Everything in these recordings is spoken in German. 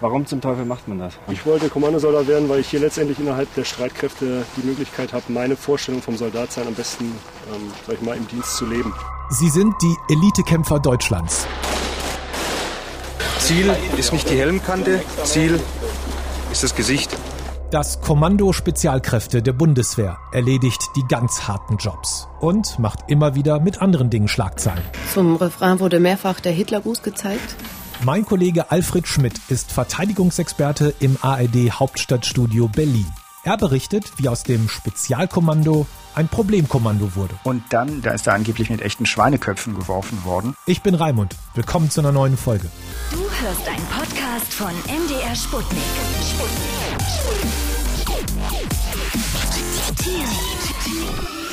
Warum zum Teufel macht man das? Ich wollte Kommandosoldat werden, weil ich hier letztendlich innerhalb der Streitkräfte die Möglichkeit habe, meine Vorstellung vom Soldatsein am besten, ähm, sag ich mal, im Dienst zu leben. Sie sind die Elitekämpfer Deutschlands. Ziel ist nicht die Helmkante, Ziel ist das Gesicht. Das Kommando Spezialkräfte der Bundeswehr erledigt die ganz harten Jobs und macht immer wieder mit anderen Dingen Schlagzeilen. Zum Refrain wurde mehrfach der Hitlergruß gezeigt. Mein Kollege Alfred Schmidt ist Verteidigungsexperte im ARD Hauptstadtstudio Berlin. Er berichtet, wie aus dem Spezialkommando ein Problemkommando wurde. Und dann, da ist er angeblich mit echten Schweineköpfen geworfen worden. Ich bin Raimund. Willkommen zu einer neuen Folge. Du hörst einen Podcast von MDR Sputnik. Sputnik.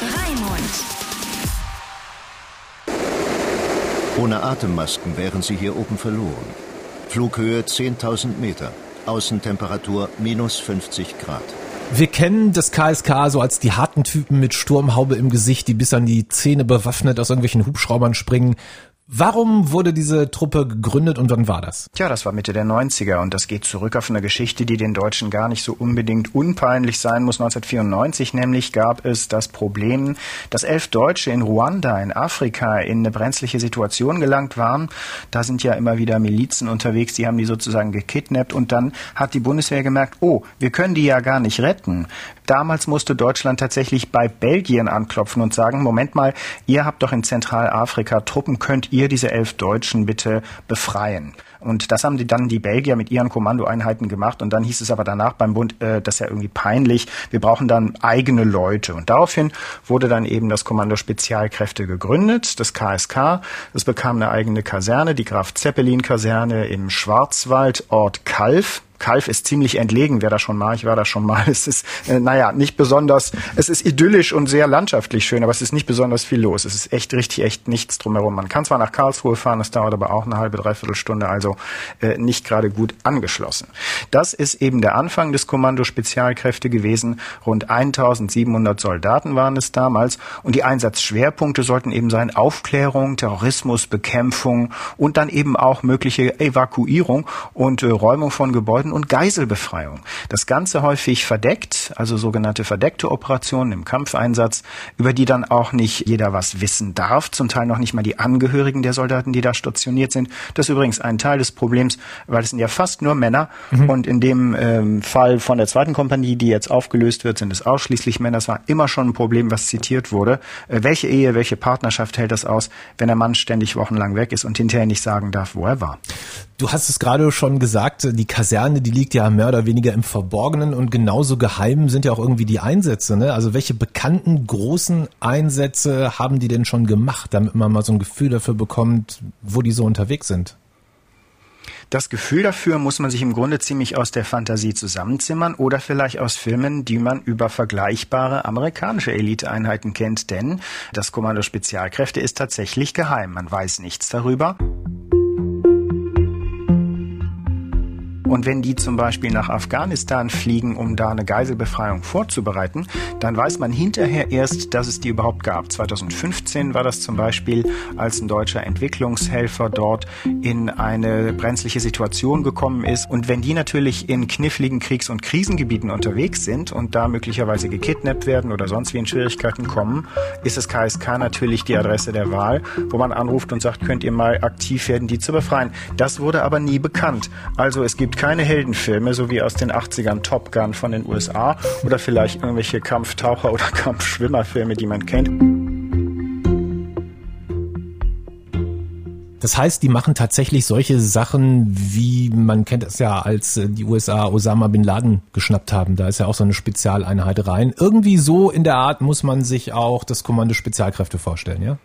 Raimund. Ohne Atemmasken wären sie hier oben verloren. Flughöhe 10.000 Meter, Außentemperatur minus 50 Grad. Wir kennen das KSK so als die harten Typen mit Sturmhaube im Gesicht, die bis an die Zähne bewaffnet aus irgendwelchen Hubschraubern springen. Warum wurde diese Truppe gegründet und wann war das? Tja, das war Mitte der 90er und das geht zurück auf eine Geschichte, die den Deutschen gar nicht so unbedingt unpeinlich sein muss. 1994 nämlich gab es das Problem, dass elf Deutsche in Ruanda, in Afrika, in eine brenzliche Situation gelangt waren. Da sind ja immer wieder Milizen unterwegs, die haben die sozusagen gekidnappt und dann hat die Bundeswehr gemerkt, oh, wir können die ja gar nicht retten. Damals musste Deutschland tatsächlich bei Belgien anklopfen und sagen, Moment mal, ihr habt doch in Zentralafrika Truppen, könnt ihr diese elf Deutschen bitte befreien? Und das haben die dann die Belgier mit ihren Kommandoeinheiten gemacht. Und dann hieß es aber danach beim Bund, äh, das ist ja irgendwie peinlich. Wir brauchen dann eigene Leute. Und daraufhin wurde dann eben das Kommando Spezialkräfte gegründet, das KSK. Es bekam eine eigene Kaserne, die Graf Zeppelin Kaserne im Schwarzwald, Ort Kalf. Kalf ist ziemlich entlegen, wer da schon mal, ich war da schon mal. Es ist, äh, naja, nicht besonders, es ist idyllisch und sehr landschaftlich schön, aber es ist nicht besonders viel los. Es ist echt, richtig, echt nichts drumherum. Man kann zwar nach Karlsruhe fahren, es dauert aber auch eine halbe, dreiviertel Stunde, also äh, nicht gerade gut angeschlossen. Das ist eben der Anfang des Kommando Spezialkräfte gewesen. Rund 1700 Soldaten waren es damals und die Einsatzschwerpunkte sollten eben sein Aufklärung, Terrorismus, Bekämpfung und dann eben auch mögliche Evakuierung und äh, Räumung von Gebäuden und Geiselbefreiung. Das Ganze häufig verdeckt, also sogenannte verdeckte Operationen im Kampfeinsatz, über die dann auch nicht jeder was wissen darf, zum Teil noch nicht mal die Angehörigen der Soldaten, die da stationiert sind. Das ist übrigens ein Teil des Problems, weil es sind ja fast nur Männer mhm. und in dem ähm, Fall von der zweiten Kompanie, die jetzt aufgelöst wird, sind es ausschließlich Männer. Das war immer schon ein Problem, was zitiert wurde. Äh, welche Ehe, welche Partnerschaft hält das aus, wenn der Mann ständig wochenlang weg ist und hinterher nicht sagen darf, wo er war? Du hast es gerade schon gesagt, die Kaserne, die liegt ja mehr oder weniger im Verborgenen und genauso geheim sind ja auch irgendwie die Einsätze. Ne? Also welche bekannten großen Einsätze haben die denn schon gemacht, damit man mal so ein Gefühl dafür bekommt, wo die so unterwegs sind? Das Gefühl dafür muss man sich im Grunde ziemlich aus der Fantasie zusammenzimmern oder vielleicht aus Filmen, die man über vergleichbare amerikanische Eliteeinheiten kennt, denn das Kommando Spezialkräfte ist tatsächlich geheim. Man weiß nichts darüber. Und wenn die zum Beispiel nach Afghanistan fliegen, um da eine Geiselbefreiung vorzubereiten, dann weiß man hinterher erst, dass es die überhaupt gab. 2015 war das zum Beispiel, als ein deutscher Entwicklungshelfer dort in eine brenzliche Situation gekommen ist. Und wenn die natürlich in kniffligen Kriegs- und Krisengebieten unterwegs sind und da möglicherweise gekidnappt werden oder sonst wie in Schwierigkeiten kommen, ist das KSK natürlich die Adresse der Wahl, wo man anruft und sagt, könnt ihr mal aktiv werden, die zu befreien. Das wurde aber nie bekannt. Also es gibt keine Heldenfilme, so wie aus den 80ern Top Gun von den USA oder vielleicht irgendwelche Kampftaucher- oder Kampfschwimmerfilme, die man kennt. Das heißt, die machen tatsächlich solche Sachen, wie man kennt es ja, als äh, die USA Osama bin Laden geschnappt haben. Da ist ja auch so eine Spezialeinheit rein. Irgendwie so in der Art muss man sich auch das Kommando Spezialkräfte vorstellen, ja?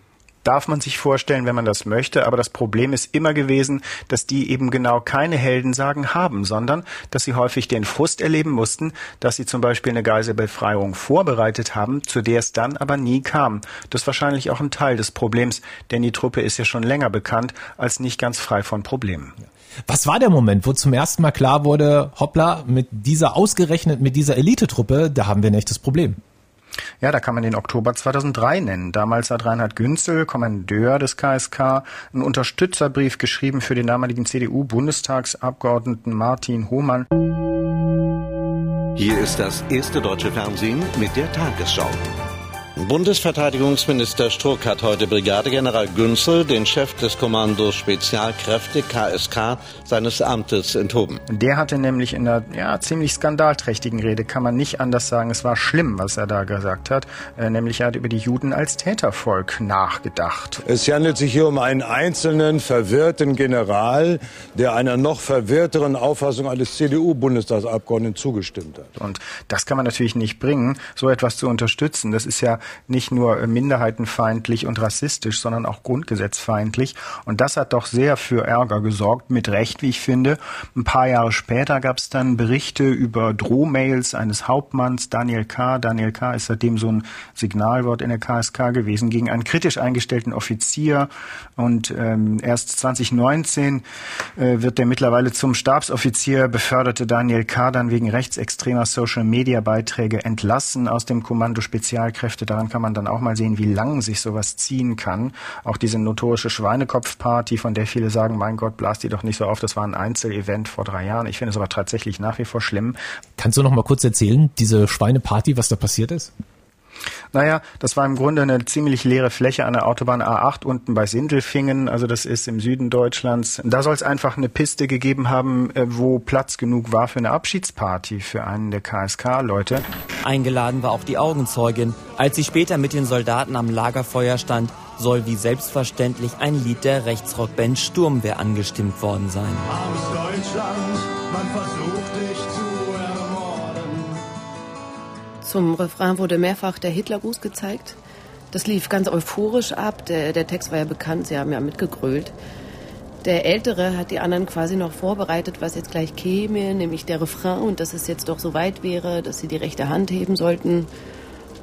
Darf man sich vorstellen, wenn man das möchte. Aber das Problem ist immer gewesen, dass die eben genau keine Heldensagen haben, sondern dass sie häufig den Frust erleben mussten, dass sie zum Beispiel eine Geiselbefreiung vorbereitet haben, zu der es dann aber nie kam. Das ist wahrscheinlich auch ein Teil des Problems, denn die Truppe ist ja schon länger bekannt als nicht ganz frei von Problemen. Was war der Moment, wo zum ersten Mal klar wurde, hoppla, mit dieser ausgerechnet, mit dieser Elitetruppe, da haben wir ein echtes Problem? Ja, da kann man den Oktober 2003 nennen. Damals hat Reinhard Günzel, Kommandeur des KSK, einen Unterstützerbrief geschrieben für den damaligen CDU-Bundestagsabgeordneten Martin Hohmann. Hier ist das erste deutsche Fernsehen mit der Tagesschau. Bundesverteidigungsminister Struck hat heute Brigadegeneral Günzel, den Chef des Kommandos Spezialkräfte KSK, seines Amtes enthoben. Der hatte nämlich in einer ja, ziemlich skandalträchtigen Rede, kann man nicht anders sagen, es war schlimm, was er da gesagt hat, äh, nämlich er hat über die Juden als Tätervolk nachgedacht. Es handelt sich hier um einen einzelnen verwirrten General, der einer noch verwirrteren Auffassung eines CDU-Bundestagsabgeordneten zugestimmt hat. Und das kann man natürlich nicht bringen, so etwas zu unterstützen. Das ist ja nicht nur minderheitenfeindlich und rassistisch, sondern auch grundgesetzfeindlich. Und das hat doch sehr für Ärger gesorgt, mit Recht, wie ich finde. Ein paar Jahre später gab es dann Berichte über Drohmails eines Hauptmanns, Daniel K. Daniel K. ist seitdem so ein Signalwort in der KSK gewesen, gegen einen kritisch eingestellten Offizier. Und ähm, erst 2019 äh, wird der mittlerweile zum Stabsoffizier beförderte Daniel K. dann wegen rechtsextremer Social-Media-Beiträge entlassen aus dem Kommando Spezialkräfte daran kann man dann auch mal sehen, wie lang sich sowas ziehen kann. Auch diese notorische Schweinekopfparty, von der viele sagen, mein Gott, blas die doch nicht so auf, das war ein Einzelevent vor drei Jahren. Ich finde es aber tatsächlich nach wie vor schlimm. Kannst du noch mal kurz erzählen, diese Schweineparty, was da passiert ist? Naja, das war im Grunde eine ziemlich leere Fläche an der Autobahn A8 unten bei Sindelfingen, also das ist im Süden Deutschlands. Da soll es einfach eine Piste gegeben haben, äh, wo Platz genug war für eine Abschiedsparty für einen der KSK-Leute. Eingeladen war auch die Augenzeugin. Als sie später mit den Soldaten am Lagerfeuer stand, soll wie selbstverständlich ein Lied der Rechtsrockband Sturmwehr angestimmt worden sein. Aus Deutschland, man versucht Zum Refrain wurde mehrfach der Hitlergruß gezeigt. Das lief ganz euphorisch ab. Der, der Text war ja bekannt, sie haben ja mitgegrölt. Der Ältere hat die anderen quasi noch vorbereitet, was jetzt gleich käme, nämlich der Refrain und dass es jetzt doch so weit wäre, dass sie die rechte Hand heben sollten.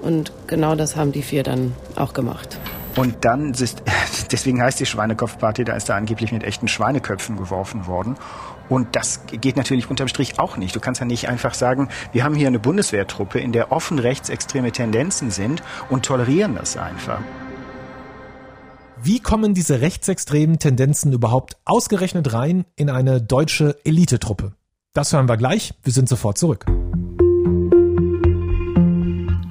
Und genau das haben die vier dann auch gemacht. Und dann, deswegen heißt die Schweinekopfparty, da ist da angeblich mit echten Schweineköpfen geworfen worden. Und das geht natürlich unterm Strich auch nicht. Du kannst ja nicht einfach sagen, wir haben hier eine Bundeswehrtruppe, in der offen rechtsextreme Tendenzen sind und tolerieren das einfach. Wie kommen diese rechtsextremen Tendenzen überhaupt ausgerechnet rein in eine deutsche Elitetruppe? Das hören wir gleich. Wir sind sofort zurück.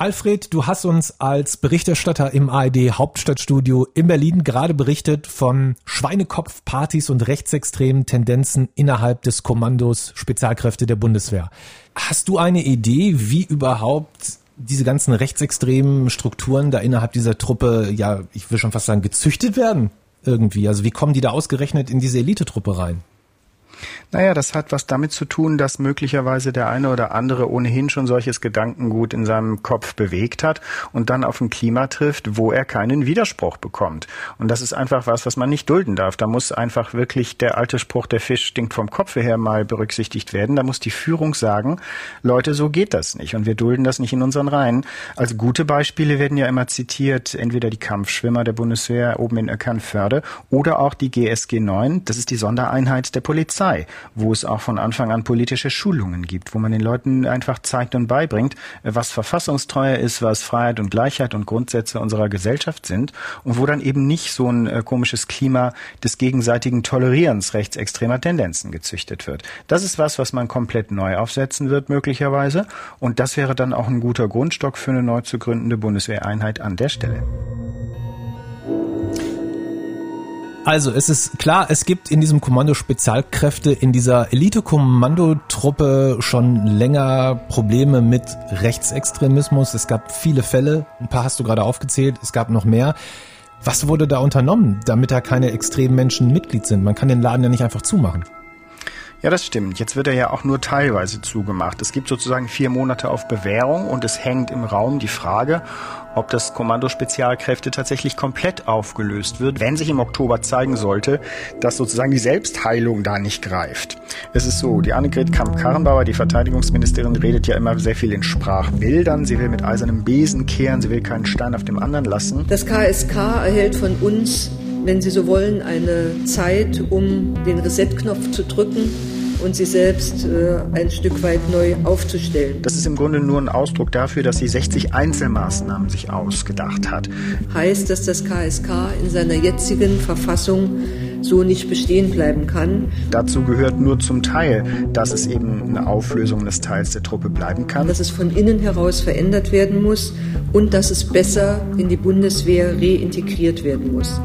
Alfred, du hast uns als Berichterstatter im ARD Hauptstadtstudio in Berlin gerade berichtet von Schweinekopfpartys und rechtsextremen Tendenzen innerhalb des Kommandos Spezialkräfte der Bundeswehr. Hast du eine Idee, wie überhaupt diese ganzen rechtsextremen Strukturen da innerhalb dieser Truppe, ja, ich will schon fast sagen, gezüchtet werden irgendwie? Also wie kommen die da ausgerechnet in diese Elitetruppe rein? Naja, das hat was damit zu tun, dass möglicherweise der eine oder andere ohnehin schon solches Gedankengut in seinem Kopf bewegt hat und dann auf ein Klima trifft, wo er keinen Widerspruch bekommt. Und das ist einfach was, was man nicht dulden darf. Da muss einfach wirklich der alte Spruch, der Fisch stinkt vom Kopf her mal berücksichtigt werden. Da muss die Führung sagen, Leute, so geht das nicht. Und wir dulden das nicht in unseren Reihen. Als gute Beispiele werden ja immer zitiert, entweder die Kampfschwimmer der Bundeswehr oben in Eckernförde oder auch die GSG 9. Das ist die Sondereinheit der Polizei wo es auch von Anfang an politische Schulungen gibt, wo man den Leuten einfach zeigt und beibringt, was verfassungstreuer ist, was Freiheit und Gleichheit und Grundsätze unserer Gesellschaft sind und wo dann eben nicht so ein äh, komisches Klima des gegenseitigen Tolerierens rechtsextremer Tendenzen gezüchtet wird. Das ist was, was man komplett neu aufsetzen wird möglicherweise und das wäre dann auch ein guter Grundstock für eine neu zu gründende Bundeswehreinheit an der Stelle. Also es ist klar, es gibt in diesem Kommando Spezialkräfte, in dieser Elite-Kommandotruppe schon länger Probleme mit Rechtsextremismus. Es gab viele Fälle, ein paar hast du gerade aufgezählt, es gab noch mehr. Was wurde da unternommen, damit da keine extremen Menschen Mitglied sind? Man kann den Laden ja nicht einfach zumachen. Ja, das stimmt. Jetzt wird er ja auch nur teilweise zugemacht. Es gibt sozusagen vier Monate auf Bewährung und es hängt im Raum die Frage, ob das Kommando Spezialkräfte tatsächlich komplett aufgelöst wird, wenn sich im Oktober zeigen sollte, dass sozusagen die Selbstheilung da nicht greift. Es ist so, die Annegret Kamp-Karrenbauer, die Verteidigungsministerin, redet ja immer sehr viel in Sprachbildern. Sie will mit eisernem Besen kehren, sie will keinen Stein auf dem anderen lassen. Das KSK erhält von uns wenn Sie so wollen, eine Zeit, um den Reset-Knopf zu drücken und sie selbst äh, ein Stück weit neu aufzustellen. Das ist im Grunde nur ein Ausdruck dafür, dass sie 60 Einzelmaßnahmen sich ausgedacht hat. Heißt, dass das KSK in seiner jetzigen Verfassung so nicht bestehen bleiben kann. Dazu gehört nur zum Teil, dass es eben eine Auflösung des Teils der Truppe bleiben kann. Dass es von innen heraus verändert werden muss und dass es besser in die Bundeswehr reintegriert werden muss.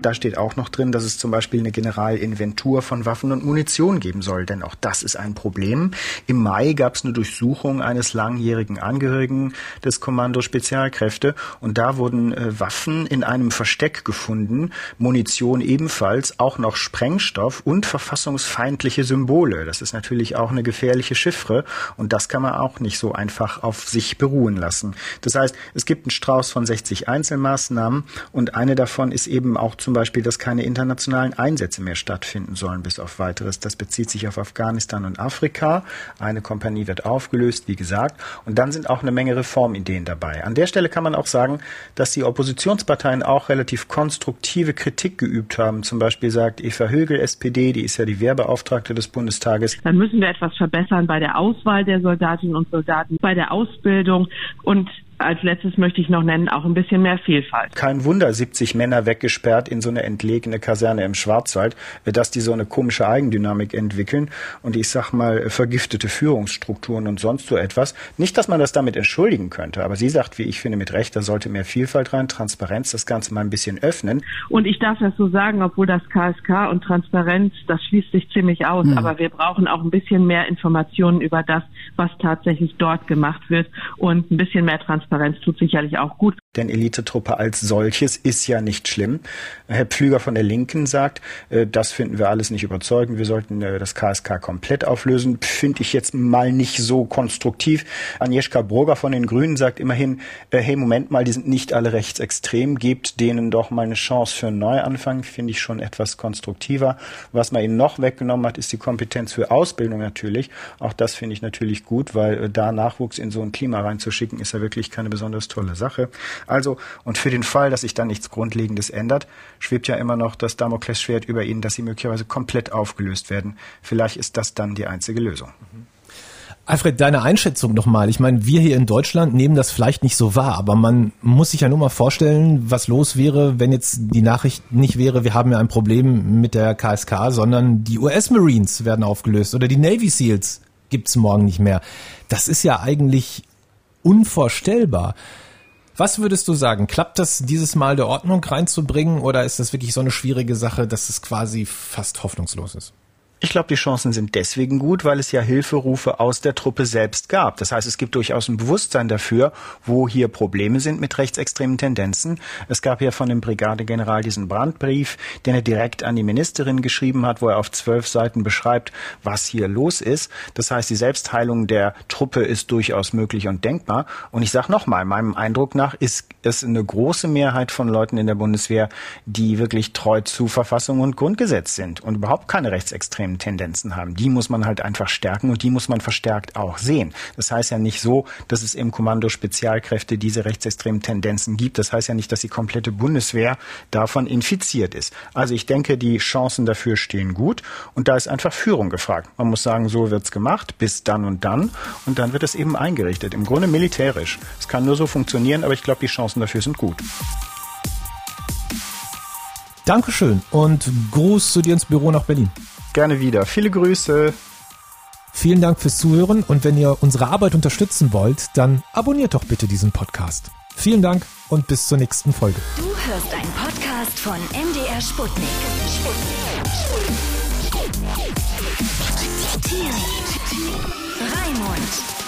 Da steht auch noch drin, dass es zum Beispiel eine Generalinventur von Waffen und Munition geben soll, denn auch das ist ein Problem. Im Mai gab es eine Durchsuchung eines langjährigen Angehörigen des Kommando Spezialkräfte und da wurden äh, Waffen in einem Versteck gefunden, Munition ebenfalls, auch noch Sprengstoff und verfassungsfeindliche Symbole. Das ist natürlich auch eine gefährliche Chiffre und das kann man auch nicht so einfach auf sich beruhen lassen. Das heißt, es gibt einen Strauß von 60 Einzelmaßnahmen und eine davon ist eben auch zum Beispiel, dass keine internationalen Einsätze mehr stattfinden sollen, bis auf weiteres. Das bezieht sich auf Afghanistan und Afrika. Eine Kompanie wird aufgelöst, wie gesagt. Und dann sind auch eine Menge Reformideen dabei. An der Stelle kann man auch sagen, dass die Oppositionsparteien auch relativ konstruktive Kritik geübt haben. Zum Beispiel sagt Eva Högel, SPD, die ist ja die Wehrbeauftragte des Bundestages. Dann müssen wir etwas verbessern bei der Auswahl der Soldatinnen und Soldaten, bei der Ausbildung und als letztes möchte ich noch nennen, auch ein bisschen mehr Vielfalt. Kein Wunder, 70 Männer weggesperrt in so eine entlegene Kaserne im Schwarzwald, dass die so eine komische Eigendynamik entwickeln und ich sag mal vergiftete Führungsstrukturen und sonst so etwas. Nicht, dass man das damit entschuldigen könnte, aber sie sagt, wie ich finde, mit Recht, da sollte mehr Vielfalt rein, Transparenz, das Ganze mal ein bisschen öffnen. Und ich darf das so sagen, obwohl das KSK und Transparenz, das schließt sich ziemlich aus, hm. aber wir brauchen auch ein bisschen mehr Informationen über das, was tatsächlich dort gemacht wird und ein bisschen mehr Transparenz Transparenz tut sicherlich auch gut. Denn Elitetruppe als solches ist ja nicht schlimm. Herr Pflüger von der Linken sagt, äh, das finden wir alles nicht überzeugend. Wir sollten äh, das KSK komplett auflösen. Finde ich jetzt mal nicht so konstruktiv. Agnieszka Burger von den Grünen sagt immerhin, äh, hey, Moment mal, die sind nicht alle rechtsextrem. Gebt denen doch mal eine Chance für einen Neuanfang. Finde ich schon etwas konstruktiver. Was man ihnen noch weggenommen hat, ist die Kompetenz für Ausbildung natürlich. Auch das finde ich natürlich gut, weil da Nachwuchs in so ein Klima reinzuschicken, ist ja wirklich keine besonders tolle Sache. Also, und für den Fall, dass sich da nichts Grundlegendes ändert, schwebt ja immer noch das Damoklesschwert über ihnen, dass sie möglicherweise komplett aufgelöst werden. Vielleicht ist das dann die einzige Lösung. Alfred, deine Einschätzung nochmal. Ich meine, wir hier in Deutschland nehmen das vielleicht nicht so wahr, aber man muss sich ja nur mal vorstellen, was los wäre, wenn jetzt die Nachricht nicht wäre, wir haben ja ein Problem mit der KSK, sondern die US Marines werden aufgelöst oder die Navy SEALs gibt's morgen nicht mehr. Das ist ja eigentlich unvorstellbar. Was würdest du sagen? Klappt das dieses Mal der Ordnung reinzubringen oder ist das wirklich so eine schwierige Sache, dass es quasi fast hoffnungslos ist? Ich glaube, die Chancen sind deswegen gut, weil es ja Hilferufe aus der Truppe selbst gab. Das heißt, es gibt durchaus ein Bewusstsein dafür, wo hier Probleme sind mit rechtsextremen Tendenzen. Es gab ja von dem Brigadegeneral diesen Brandbrief, den er direkt an die Ministerin geschrieben hat, wo er auf zwölf Seiten beschreibt, was hier los ist. Das heißt, die Selbstheilung der Truppe ist durchaus möglich und denkbar. Und ich sage nochmal, meinem Eindruck nach ist es eine große Mehrheit von Leuten in der Bundeswehr, die wirklich treu zu Verfassung und Grundgesetz sind und überhaupt keine rechtsextremen extremen Tendenzen haben. Die muss man halt einfach stärken und die muss man verstärkt auch sehen. Das heißt ja nicht so, dass es im Kommando Spezialkräfte diese rechtsextremen Tendenzen gibt. Das heißt ja nicht, dass die komplette Bundeswehr davon infiziert ist. Also ich denke, die Chancen dafür stehen gut und da ist einfach Führung gefragt. Man muss sagen, so wird's gemacht, bis dann und dann und dann wird es eben eingerichtet. Im Grunde militärisch. Es kann nur so funktionieren, aber ich glaube, die Chancen dafür sind gut. Dankeschön und Gruß zu dir ins Büro nach Berlin. Gerne wieder. Viele Grüße. Vielen Dank fürs Zuhören und wenn ihr unsere Arbeit unterstützen wollt, dann abonniert doch bitte diesen Podcast. Vielen Dank und bis zur nächsten Folge. Du hörst einen Podcast von MDR Sputnik. Sputnik. Sputnik. Raimund.